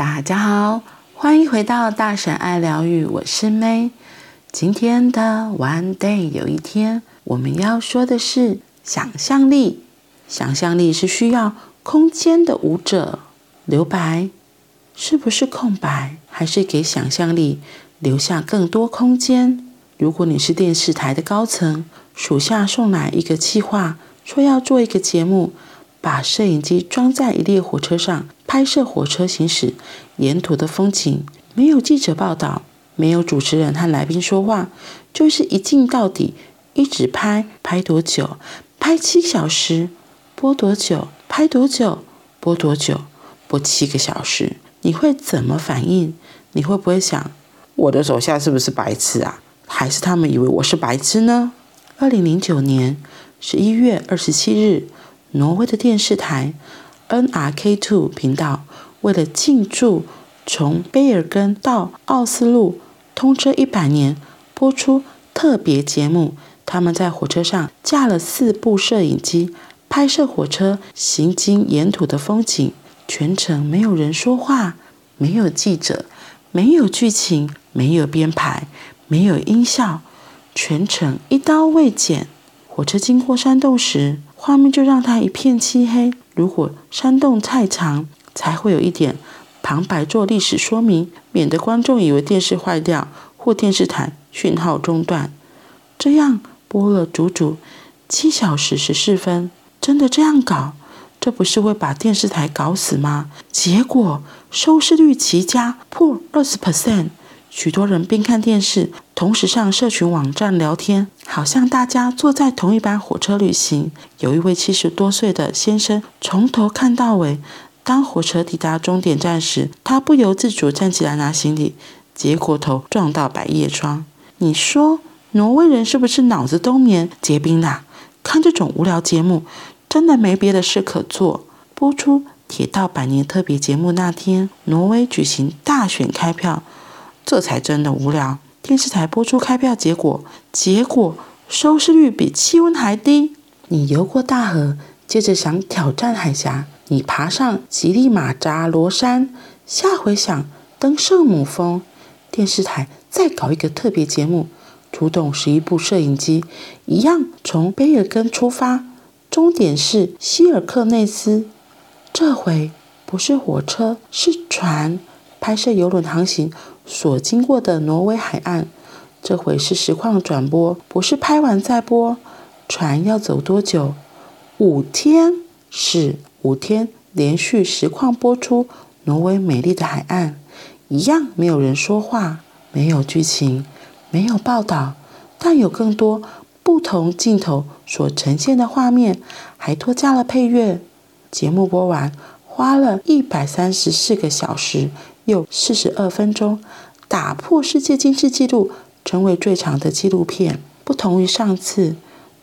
大家好，欢迎回到大婶爱疗愈，我是 May。今天的 One Day 有一天，我们要说的是想象力。想象力是需要空间的舞者。留白是不是空白，还是给想象力留下更多空间？如果你是电视台的高层，属下送来一个计划，说要做一个节目，把摄影机装在一列火车上，拍摄火车行驶沿途的风景。没有记者报道，没有主持人和来宾说话，就是一镜到底，一直拍。拍多久？拍七小时。播多久？拍多久？播多久？播七个小时。你会怎么反应？你会不会想，我的手下是不是白痴啊？还是他们以为我是白痴呢？二零零九年十一月二十七日，挪威的电视台 NRK Two 频道为了庆祝从卑尔根到奥斯陆通车一百年，播出特别节目。他们在火车上架了四部摄影机，拍摄火车行经沿途的风景。全程没有人说话，没有记者，没有剧情，没有编排。没有音效，全程一刀未剪。火车经过山洞时，画面就让它一片漆黑。如果山洞太长，才会有一点旁白做历史说明，免得观众以为电视坏掉或电视台讯号中断。这样播了足足七小时十四分，真的这样搞，这不是会把电视台搞死吗？结果收视率奇佳，破二十 percent。许多人边看电视，同时上社群网站聊天，好像大家坐在同一班火车旅行。有一位七十多岁的先生，从头看到尾。当火车抵达终点站时，他不由自主站起来拿行李，结果头撞到百叶窗。你说，挪威人是不是脑子冬眠结冰啦？看这种无聊节目，真的没别的事可做。播出铁道百年特别节目那天，挪威举行大选开票。这才真的无聊。电视台播出开票结果，结果收视率比气温还低。你游过大河，接着想挑战海峡；你爬上吉利马扎罗山，下回想登圣母峰。电视台再搞一个特别节目，出动十一部摄影机，一样从卑尔根出发，终点是希尔克内斯。这回不是火车，是船，拍摄游轮航行。所经过的挪威海岸，这回是实况转播，不是拍完再播。船要走多久？五天，是五天连续实况播出挪威美丽的海岸，一样没有人说话，没有剧情，没有报道，但有更多不同镜头所呈现的画面，还多加了配乐。节目播完，花了一百三十四个小时。有四十二分钟，打破世界金氏纪录，成为最长的纪录片。不同于上次，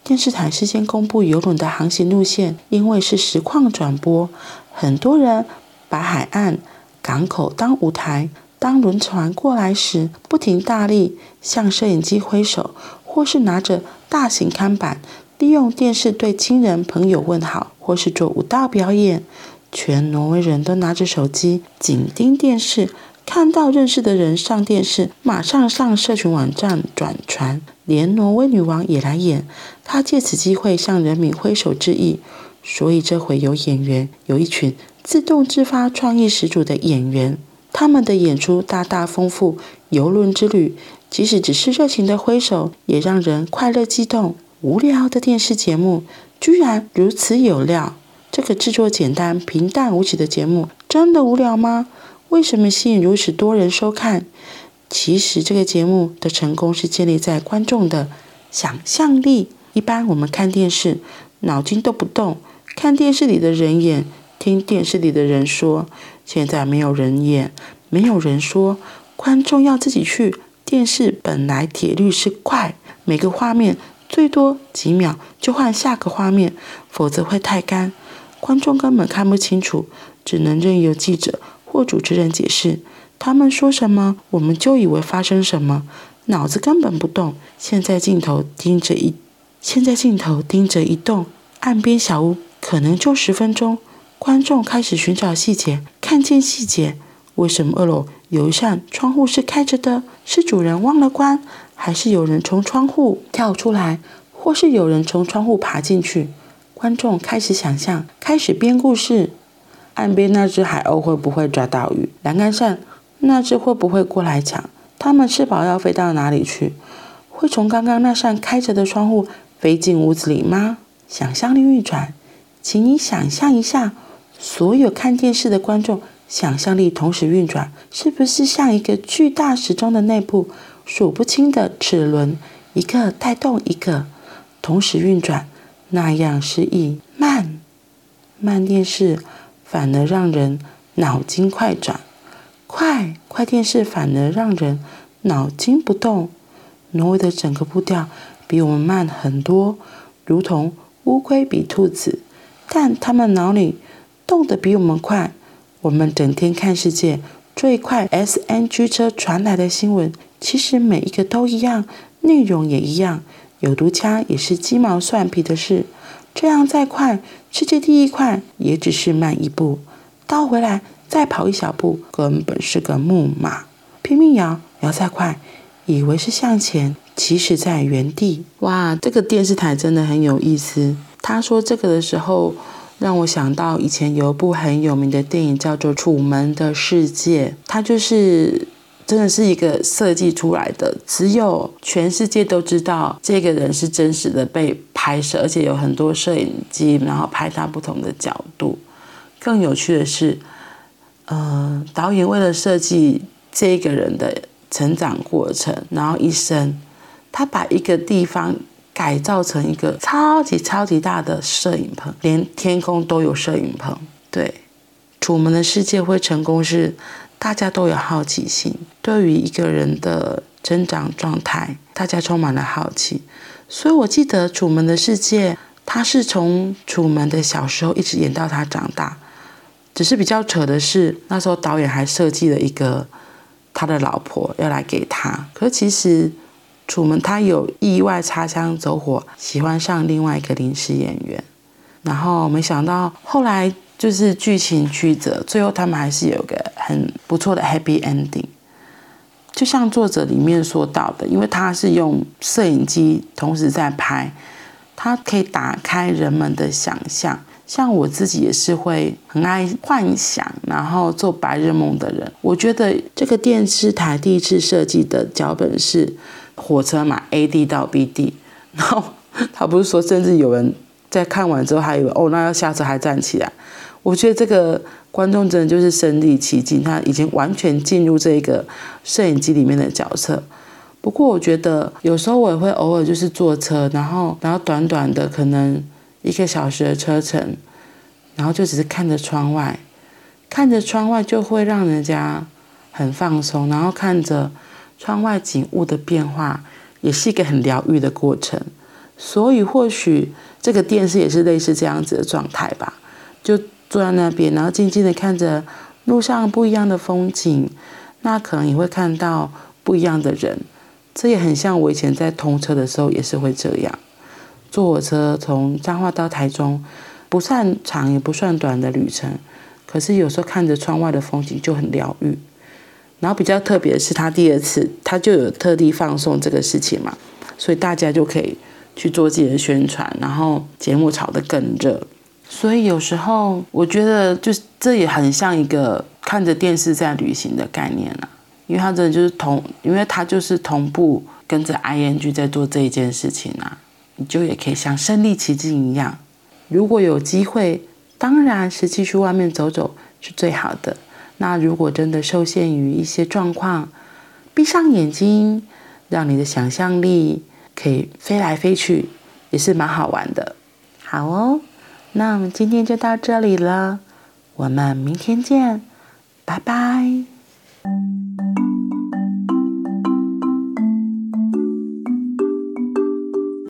电视台事先公布游轮的航行路线，因为是实况转播，很多人把海岸、港口当舞台。当轮船过来时，不停大力向摄影机挥手，或是拿着大型看板，利用电视对亲人朋友问好，或是做舞蹈表演。全挪威人都拿着手机紧盯电视，看到认识的人上电视，马上上社群网站转传。连挪威女王也来演，她借此机会向人民挥手致意。所以这回有演员，有一群自动自发、创意十足的演员，他们的演出大大丰富游轮之旅。即使只是热情的挥手，也让人快乐激动。无聊的电视节目，居然如此有料。这制作简单、平淡无奇的节目，真的无聊吗？为什么吸引如此多人收看？其实这个节目的成功是建立在观众的想象力。一般我们看电视，脑筋都不动，看电视里的人演，听电视里的人说。现在没有人演，没有人说，观众要自己去。电视本来铁律是快，每个画面最多几秒就换下个画面，否则会太干。观众根本看不清楚，只能任由记者或主持人解释。他们说什么，我们就以为发生什么，脑子根本不动。现在镜头盯着一，现在镜头盯着一栋岸边小屋，可能就十分钟。观众开始寻找细节，看见细节，为什么二楼有一扇窗户是开着的？是主人忘了关，还是有人从窗户跳出来，或是有人从窗户爬进去？观众开始想象，开始编故事。岸边那只海鸥会不会抓到鱼？栏杆上那只会不会过来抢？它们吃饱要飞到哪里去？会从刚刚那扇开着的窗户飞进屋子里吗？想象力运转，请你想象一下，所有看电视的观众想象力同时运转，是不是像一个巨大时钟的内部，数不清的齿轮，一个带动一个，同时运转，那样示意慢，慢电视。反而让人脑筋快转，快快电视反而让人脑筋不动。挪威的整个步调比我们慢很多，如同乌龟比兔子，但他们脑里动得比我们快。我们整天看世界最快 SNG 车传来的新闻，其实每一个都一样，内容也一样，有毒枪也是鸡毛蒜皮的事。这样再快，世界第一快也只是慢一步，倒回来再跑一小步，根本是个木马。拼命摇，摇再快，以为是向前，其实在原地。哇，这个电视台真的很有意思。他说这个的时候，让我想到以前有一部很有名的电影，叫做《楚门的世界》，它就是。真的是一个设计出来的，只有全世界都知道这个人是真实的被拍摄，而且有很多摄影机，然后拍他不同的角度。更有趣的是，呃，导演为了设计这个人的成长过程，然后一生，他把一个地方改造成一个超级超级大的摄影棚，连天空都有摄影棚。对，楚门的世界会成功是。大家都有好奇心，对于一个人的成长状态，大家充满了好奇。所以我记得《楚门的世界》，他是从楚门的小时候一直演到他长大。只是比较扯的是，那时候导演还设计了一个他的老婆要来给他。可是其实楚门他有意外擦枪走火，喜欢上另外一个临时演员，然后没想到后来。就是剧情曲折，最后他们还是有个很不错的 happy ending。就像作者里面说到的，因为他是用摄影机同时在拍，他可以打开人们的想象。像我自己也是会很爱幻想，然后做白日梦的人。我觉得这个电视台第一次设计的脚本是火车嘛，A D 到 B D，然后 他不是说，甚至有人在看完之后还以为哦，那要下车还站起来。我觉得这个观众真的就是身临其境，他已经完全进入这个摄影机里面的角色。不过我觉得有时候我也会偶尔就是坐车，然后然后短短的可能一个小时的车程，然后就只是看着窗外，看着窗外就会让人家很放松，然后看着窗外景物的变化，也是一个很疗愈的过程。所以或许这个电视也是类似这样子的状态吧，就。坐在那边，然后静静的看着路上不一样的风景，那可能也会看到不一样的人。这也很像我以前在通车的时候也是会这样，坐火车从彰化到台中，不算长也不算短的旅程，可是有时候看着窗外的风景就很疗愈。然后比较特别的是，他第二次他就有特地放送这个事情嘛，所以大家就可以去做自己的宣传，然后节目炒得更热。所以有时候我觉得，就是这也很像一个看着电视在旅行的概念啊，因为它真的就是同，因为它就是同步跟着 ING 在做这一件事情啊，你就也可以像身临其境一样。如果有机会，当然实际去外面走走是最好的。那如果真的受限于一些状况，闭上眼睛，让你的想象力可以飞来飞去，也是蛮好玩的。好哦。那我们今天就到这里了我们明天见拜拜。